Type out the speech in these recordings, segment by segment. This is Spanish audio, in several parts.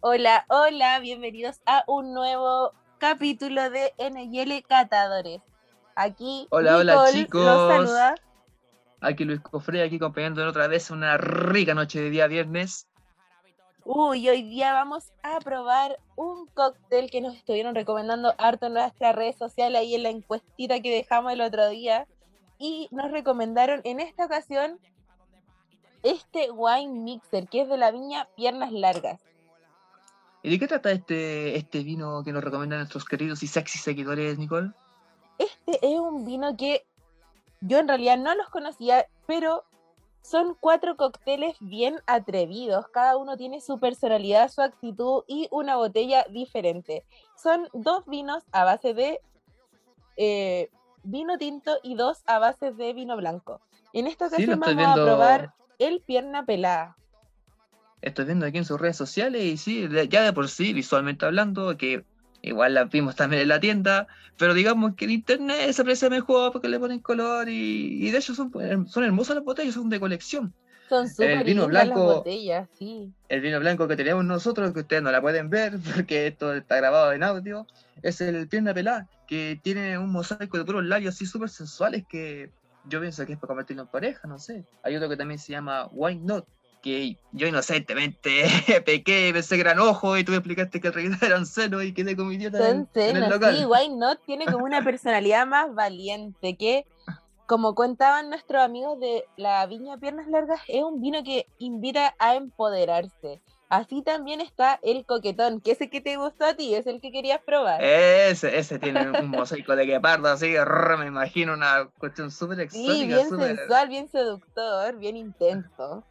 Hola, hola, bienvenidos a un nuevo capítulo de NL Catadores. Aquí Hola, hola, chicos. los saluda. Aquí Luis Cofre, aquí acompañando otra vez una rica noche de día viernes. Uy, hoy día vamos a probar un cóctel que nos estuvieron recomendando harto en nuestras redes sociales ahí en la encuestita que dejamos el otro día. Y nos recomendaron en esta ocasión este wine mixer que es de la viña Piernas Largas. ¿Y de qué trata este, este vino que nos recomiendan nuestros queridos y sexy seguidores, Nicole? Este es un vino que yo en realidad no los conocía, pero son cuatro cócteles bien atrevidos. Cada uno tiene su personalidad, su actitud y una botella diferente. Son dos vinos a base de eh, vino tinto y dos a base de vino blanco. En esta ocasión vamos a probar el pierna pelada. Estoy viendo aquí en sus redes sociales y sí, ya de por sí, visualmente hablando, que igual la vimos también en la tienda, pero digamos que en internet se aprecia mejor porque le ponen color y, y de hecho son, son hermosas las botellas, son de colección. Son súper vino lindas las blanco- botellas, sí. El vino blanco que tenemos nosotros, que ustedes no la pueden ver porque esto está grabado en audio, es el pierna pelada, que tiene un mosaico de puros labios así súper sensuales que yo pienso que es para convertirlo en pareja, no sé. Hay otro que también se llama Wine Not, que yo inocentemente pequé, pensé que eran ojos y tú me explicaste que en realidad eran senos y quedé como idiota Son en el local. sí, Why Not tiene como una personalidad más valiente que, como contaban nuestros amigos de la Viña Piernas Largas, es un vino que invita a empoderarse. Así también está el coquetón, que ese que te gustó a ti, es el que querías probar. Ese, ese tiene un mosaico de guepardo así, rrr, me imagino una cuestión súper sí, exótica. bien súper- sensual, bien seductor, bien intenso.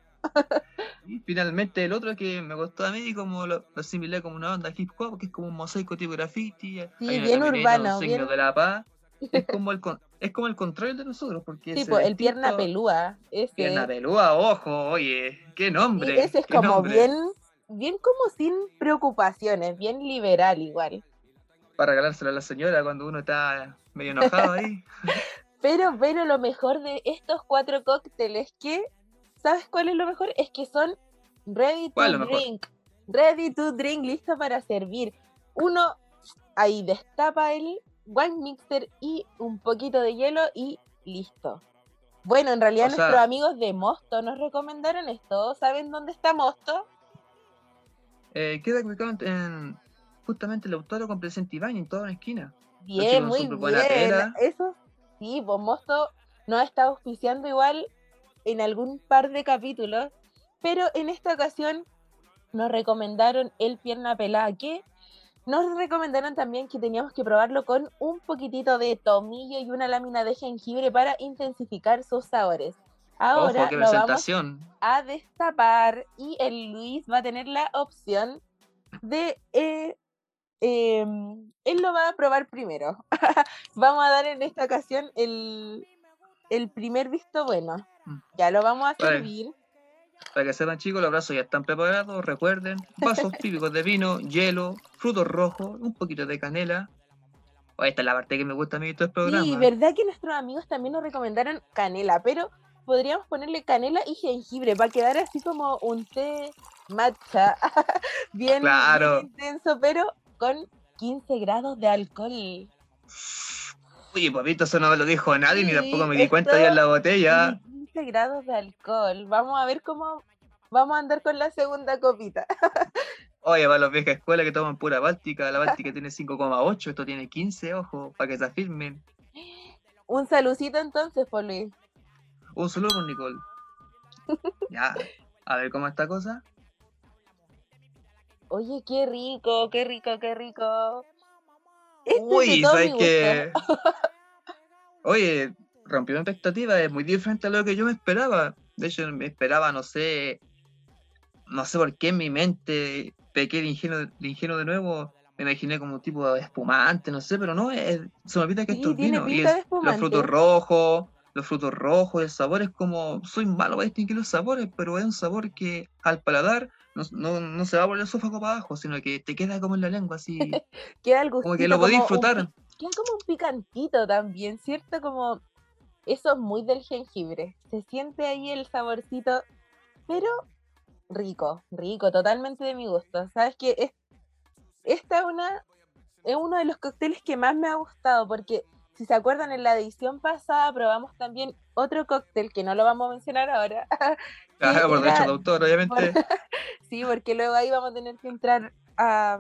Finalmente el otro que me gustó a mí, como lo, lo asimilé como una onda hip hop, que es como un mosaico tipo graffiti. hay una bien urbano, bien- de la paz. Es como el con- es como el contrario de nosotros, porque Tipo, el pierna pelúa. Ese, Pierna pelúa, ojo, oye, qué sí, nombre. ese es como nombre. bien, bien como sin preocupaciones, bien liberal igual. Para regalárselo a la señora cuando uno está medio enojado ahí. Pero, pero lo mejor de estos cuatro cócteles que, ¿sabes cuál es lo mejor? Es que son ready to drink. Ready to drink, listo para servir. Uno ahí destapa el wine mixer y un poquito de hielo y listo. Bueno, en realidad O sea- nuestros amigos de Mosto nos recomendaron esto. ¿Saben dónde está Mosto? Eh, queda ubicado en, en- justamente el autódromo con Presente Ibañez, en toda una esquina. Bien, muy bien. Eso sí, pues Mosto nos ha estado auspiciando igual en algún par de capítulos, pero en esta ocasión nos recomendaron el pierna pelada, que nos recomendaron también que teníamos que probarlo con un poquitito de tomillo y una lámina de jengibre para intensificar sus sabores. Ahora Ojo, lo vamos a destapar y el Luis va a tener la opción de... eh, em, él lo va a probar primero. vamos a dar en esta ocasión el, el primer visto bueno. Ya lo vamos a servir. Para que sepan chicos, los brazos ya están preparados, recuerden, vasos típicos de vino, hielo, frutos rojos, un poquito de canela. Oh, esta es la parte que me gusta a mí de todo el programa. Sí, verdad que nuestros amigos también nos recomendaron canela, pero podríamos ponerle canela y jengibre para quedar así como un té matcha, bien, intenso, pero con 15 grados de alcohol. Uy, papito, eso no me lo dijo nadie, ni tampoco me di cuenta ya en la botella. Y 15 grados de alcohol. Vamos a ver cómo vamos a andar con la segunda copita. Oye, para los viejas escuelas que toman pura báltica, la báltica tiene 5,8, esto tiene 15, ojo, para que se afirmen. Un salucito entonces, por Luis. Un saludo por Nicole. Ya, a ver cómo está cosa. Oye, qué rico, qué rico, qué rico. Este Uy, ¿sabes qué? Oye, rompió mi expectativa, es muy diferente a lo que yo me esperaba. De hecho, me esperaba, no sé, no sé por qué en mi mente pequé de ingenuo de, ingenuo de nuevo. Me imaginé como un tipo de espumante, no sé, pero no, es- se me olvida que Sí, esto es vino. Y es los frutos rojos, los frutos rojos, el sabor es como, soy malo para distinguir los sabores, pero es un sabor que al paladar no, no, no se va por el esófago para abajo, sino que te queda como en la lengua, así, Queda el como que gustito lo podés un disfrutar. pi- Queda como un picantito también, ¿cierto? Como eso es muy del jengibre. Se siente ahí el saborcito, pero rico, rico, totalmente de mi gusto. ¿Sabes qué? Es, esta es una es uno de los cócteles que más me ha gustado porque si se acuerdan en la edición pasada probamos también otro cóctel que no lo vamos a mencionar ahora. Ah, que por derecho de autor, obviamente. Sí, porque luego ahí vamos a tener que entrar a,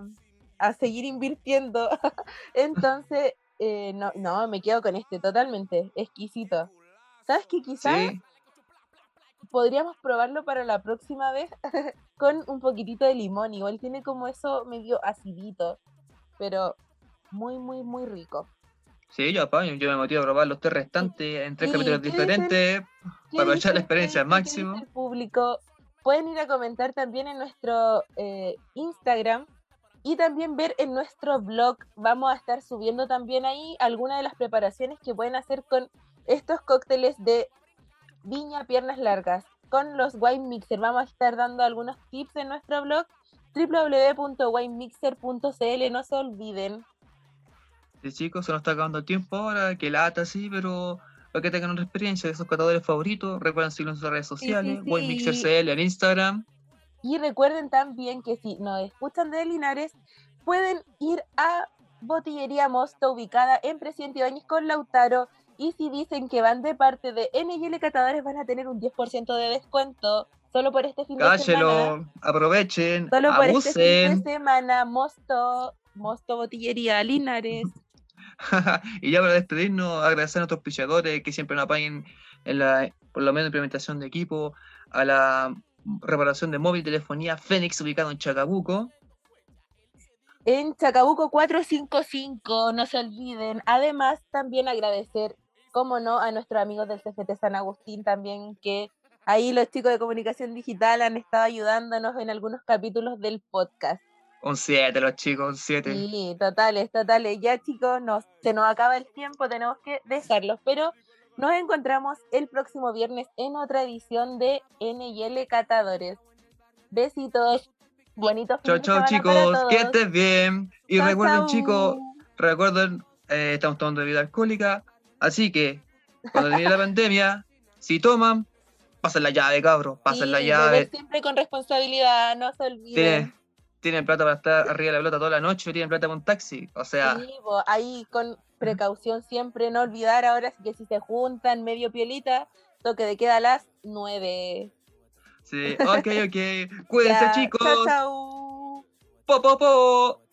a seguir invirtiendo. Entonces, eh, no, no, me quedo con este totalmente, exquisito. ¿Sabes qué? Quizás Sí, podríamos probarlo para la próxima vez con un poquitito de limón. Igual tiene como eso medio acidito, pero muy, muy, muy rico. sí, yo apaño, yo me motivo a probar los tres restantes en tres ¿Y capítulos diferentes, ¿Qué para aprovechar la experiencia al máximo. el público? Pueden ir a comentar también en nuestro eh, Instagram y también ver en nuestro blog. Vamos a estar subiendo también ahí algunas de las preparaciones que pueden hacer con estos cócteles de viña piernas largas con los wine mixer. Vamos a estar dando algunos tips en nuestro blog www.winemixer.cl. No se olviden. Sí, chicos, se nos está acabando el tiempo ahora, que lata, sí, pero para que tengan una experiencia de esos catadores favoritos, recuerden seguirnos en sus redes sí, sociales, sí. WineMixerCL en Instagram. Y recuerden también que si nos escuchan de Linares, pueden ir a Botillería Mosto, ubicada en Presidente Ibáñez con Lautaro. Y si dicen que van de parte de NL Catadores, van a tener un 10% de descuento. Solo por este fin de semana. Aprovechen, Solo por este fin de semana, Mosto, Mosto Botillería Linares. y ya para despedirnos, agradecer a nuestros auspiciadores que siempre nos apañen en la, por lo menos implementación de equipo, a la reparación de móvil, telefonía Fénix ubicado en Chacabuco. en Chacabuco 455, no se olviden. Además, también agradecer, como no, a nuestros amigos del CFT San Agustín también, que ahí los chicos de comunicación digital han estado ayudándonos en algunos capítulos del podcast. Un 7 los chicos, un 7. Sí, totales, totales. Ya chicos, nos, se nos acaba el tiempo, tenemos que dejarlos, pero nos encontramos el próximo viernes en otra edición de NL Catadores. Besitos, bonitos. Chao, chao chicos, que estés bien. Y recuerden chicos, recuerden, eh, estamos tomando bebida alcohólica, así que cuando termine la pandemia, si toman, pasen la llave, cabros, pasen la llave. siempre con responsabilidad, no se olviden. Tienen, tienen plata para estar arriba de la pelota toda la noche, tienen plata para un taxi. O sea, Sí, ahí con precaución siempre, no olvidar ahora que si se juntan medio piolita, toque de queda a las 9. sí, ok, ok. Cuídense, chicos. Chao, chao. Po, po, po.